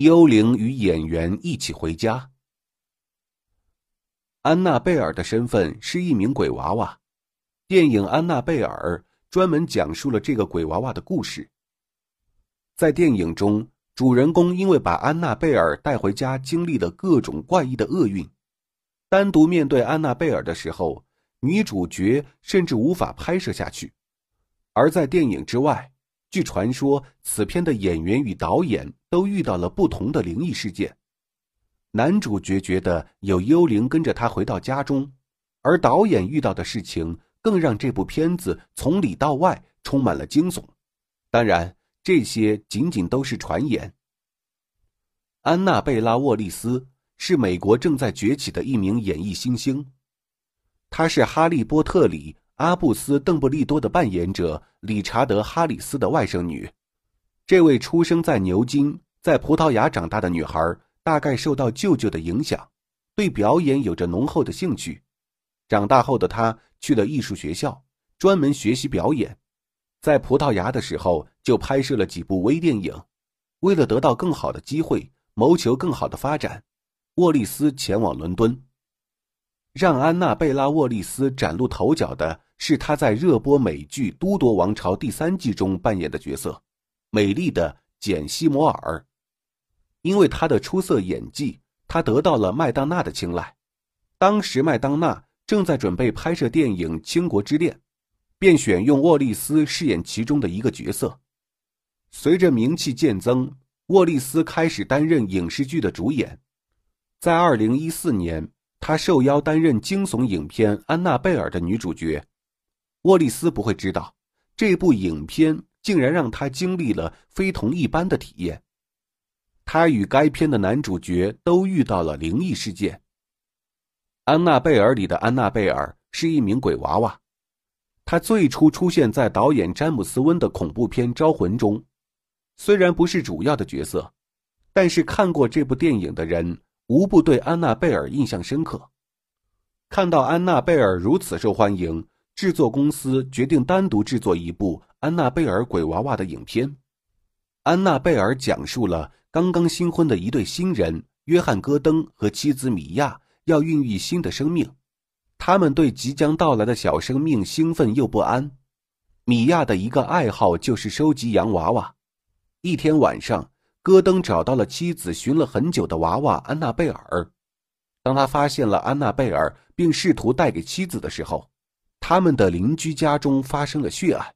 幽灵与演员一起回家。安娜贝尔的身份是一名鬼娃娃。电影《安娜贝尔》专门讲述了这个鬼娃娃的故事。在电影中，主人公因为把安娜贝尔带回家，经历了各种怪异的厄运。单独面对安娜贝尔的时候，女主角甚至无法拍摄下去。而在电影之外，据传说，此片的演员与导演都遇到了不同的灵异事件。男主角觉得有幽灵跟着他回到家中，而导演遇到的事情更让这部片子从里到外充满了惊悚。当然，这些仅仅都是传言。安娜贝拉·沃利斯是美国正在崛起的一名演艺新星，她是《哈利波特》里。阿布斯·邓布利多的扮演者理查德·哈里斯的外甥女，这位出生在牛津、在葡萄牙长大的女孩，大概受到舅舅的影响，对表演有着浓厚的兴趣。长大后的她去了艺术学校，专门学习表演。在葡萄牙的时候，就拍摄了几部微电影。为了得到更好的机会，谋求更好的发展，沃利斯前往伦敦。让安娜贝拉·沃利斯崭露头角的。是她在热播美剧《都铎王朝》第三季中扮演的角色，美丽的简·西摩尔。因为她的出色演技，她得到了麦当娜的青睐。当时麦当娜正在准备拍摄电影《倾国之恋》，便选用沃利斯饰演其中的一个角色。随着名气渐增，沃利斯开始担任影视剧的主演。在2014年，她受邀担任惊悚影片《安娜贝尔》的女主角。沃利斯不会知道，这部影片竟然让他经历了非同一般的体验。他与该片的男主角都遇到了灵异事件。《安娜贝尔》里的安娜贝尔是一名鬼娃娃，她最初出现在导演詹姆斯·温的恐怖片《招魂》中，虽然不是主要的角色，但是看过这部电影的人无不对安娜贝尔印象深刻。看到安娜贝尔如此受欢迎。制作公司决定单独制作一部安娜贝尔鬼娃娃的影片。安娜贝尔讲述了刚刚新婚的一对新人约翰·戈登和妻子米娅要孕育新的生命，他们对即将到来的小生命兴奋又不安。米娅的一个爱好就是收集洋娃娃。一天晚上，戈登找到了妻子寻了很久的娃娃安娜贝尔。当他发现了安娜贝尔，并试图带给妻子的时候，他们的邻居家中发生了血案，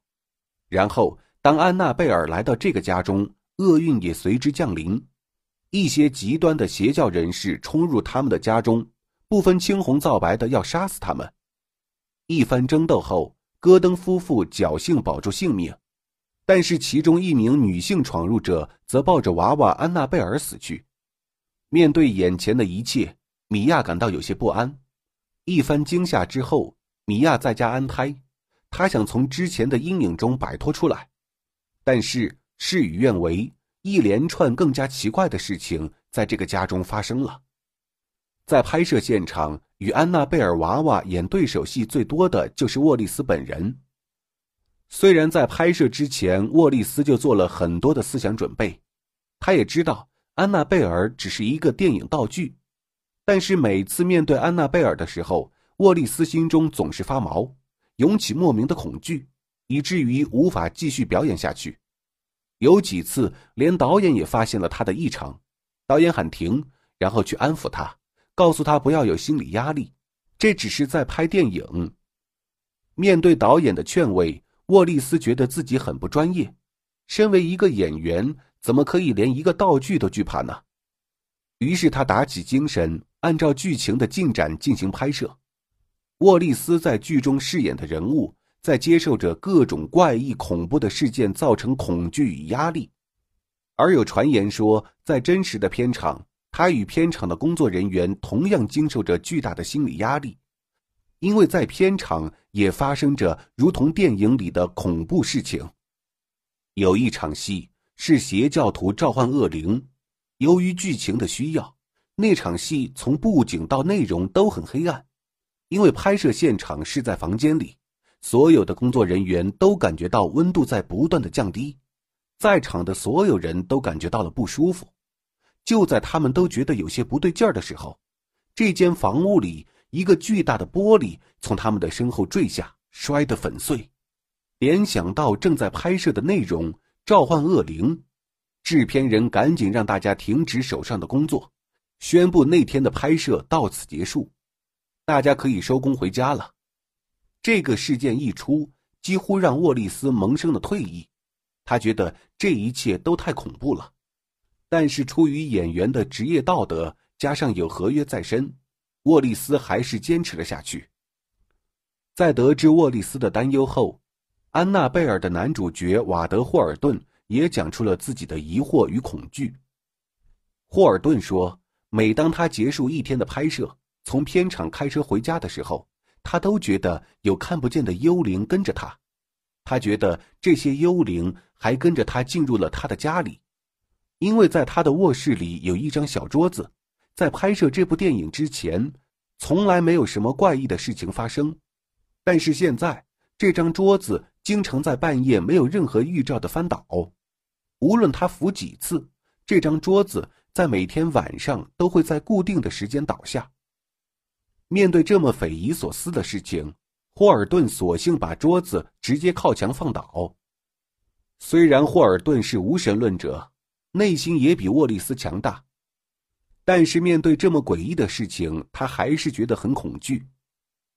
然后当安娜贝尔来到这个家中，厄运也随之降临。一些极端的邪教人士冲入他们的家中，不分青红皂白的要杀死他们。一番争斗后，戈登夫妇侥幸保住性命，但是其中一名女性闯入者则抱着娃娃安娜贝尔死去。面对眼前的一切，米娅感到有些不安。一番惊吓之后。米娅在家安胎，她想从之前的阴影中摆脱出来，但是事与愿违，一连串更加奇怪的事情在这个家中发生了。在拍摄现场，与安娜贝尔娃娃演对手戏最多的就是沃利斯本人。虽然在拍摄之前，沃利斯就做了很多的思想准备，他也知道安娜贝尔只是一个电影道具，但是每次面对安娜贝尔的时候，沃利斯心中总是发毛，涌起莫名的恐惧，以至于无法继续表演下去。有几次，连导演也发现了他的异常，导演喊停，然后去安抚他，告诉他不要有心理压力，这只是在拍电影。面对导演的劝慰，沃利斯觉得自己很不专业。身为一个演员，怎么可以连一个道具都惧怕呢？于是他打起精神，按照剧情的进展进行拍摄。沃利斯在剧中饰演的人物，在接受着各种怪异恐怖的事件造成恐惧与压力，而有传言说，在真实的片场，他与片场的工作人员同样经受着巨大的心理压力，因为在片场也发生着如同电影里的恐怖事情。有一场戏是邪教徒召唤恶灵，由于剧情的需要，那场戏从布景到内容都很黑暗。因为拍摄现场是在房间里，所有的工作人员都感觉到温度在不断的降低，在场的所有人都感觉到了不舒服。就在他们都觉得有些不对劲儿的时候，这间房屋里一个巨大的玻璃从他们的身后坠下，摔得粉碎。联想到正在拍摄的内容，召唤恶灵，制片人赶紧让大家停止手上的工作，宣布那天的拍摄到此结束，大家可以收工回家了。这个事件一出，几乎让沃利斯萌生了退意，他觉得这一切都太恐怖了。但是出于演员的职业道德，加上有合约在身，沃利斯还是坚持了下去。在得知沃利斯的担忧后，安娜贝尔的男主角瓦德霍尔顿也讲出了自己的疑惑与恐惧。霍尔顿说：“每当他结束一天的拍摄，从片场开车回家的时候，他都觉得有看不见的幽灵跟着他。他觉得这些幽灵还跟着他进入了他的家里，因为在他的卧室里有一张小桌子。在拍摄这部电影之前，从来没有什么怪异的事情发生，但是现在这张桌子。”经常在半夜没有任何预兆的翻倒，无论他扶几次，这张桌子在每天晚上都会在固定的时间倒下。面对这么匪夷所思的事情，霍尔顿索性把桌子直接靠墙放倒。虽然霍尔顿是无神论者，内心也比沃利斯强大，但是面对这么诡异的事情，他还是觉得很恐惧。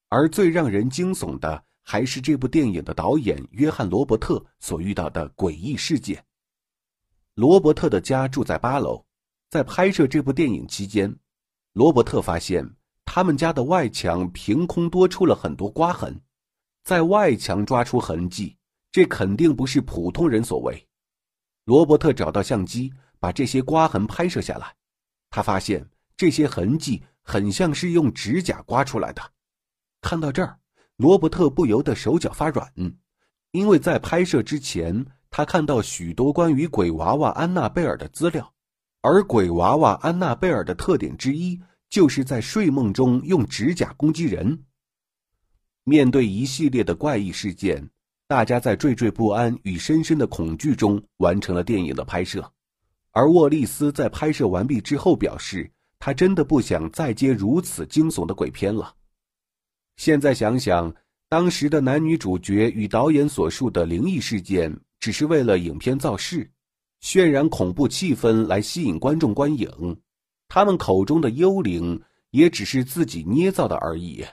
而最让人惊悚的。还是这部电影的导演约翰·罗伯特所遇到的诡异事件。罗伯特的家住在八楼，在拍摄这部电影期间，罗伯特发现他们家的外墙凭空多出了很多刮痕。在外墙抓出痕迹，这肯定不是普通人所为。罗伯特找到相机，把这些刮痕拍摄下来。他发现这些痕迹很像是用指甲刮出来的。看到这儿。罗伯特不由得手脚发软，因为在拍摄之前，他看到许多关于鬼娃娃安娜贝尔的资料，而鬼娃娃安娜贝尔的特点之一就是在睡梦中用指甲攻击人。面对一系列的怪异事件，大家在惴惴不安与深深的恐惧中完成了电影的拍摄。而沃利斯在拍摄完毕之后表示，他真的不想再接如此惊悚的鬼片了。现在想想，当时的男女主角与导演所述的灵异事件，只是为了影片造势、渲染恐怖气氛来吸引观众观影，他们口中的幽灵也只是自己捏造的而已。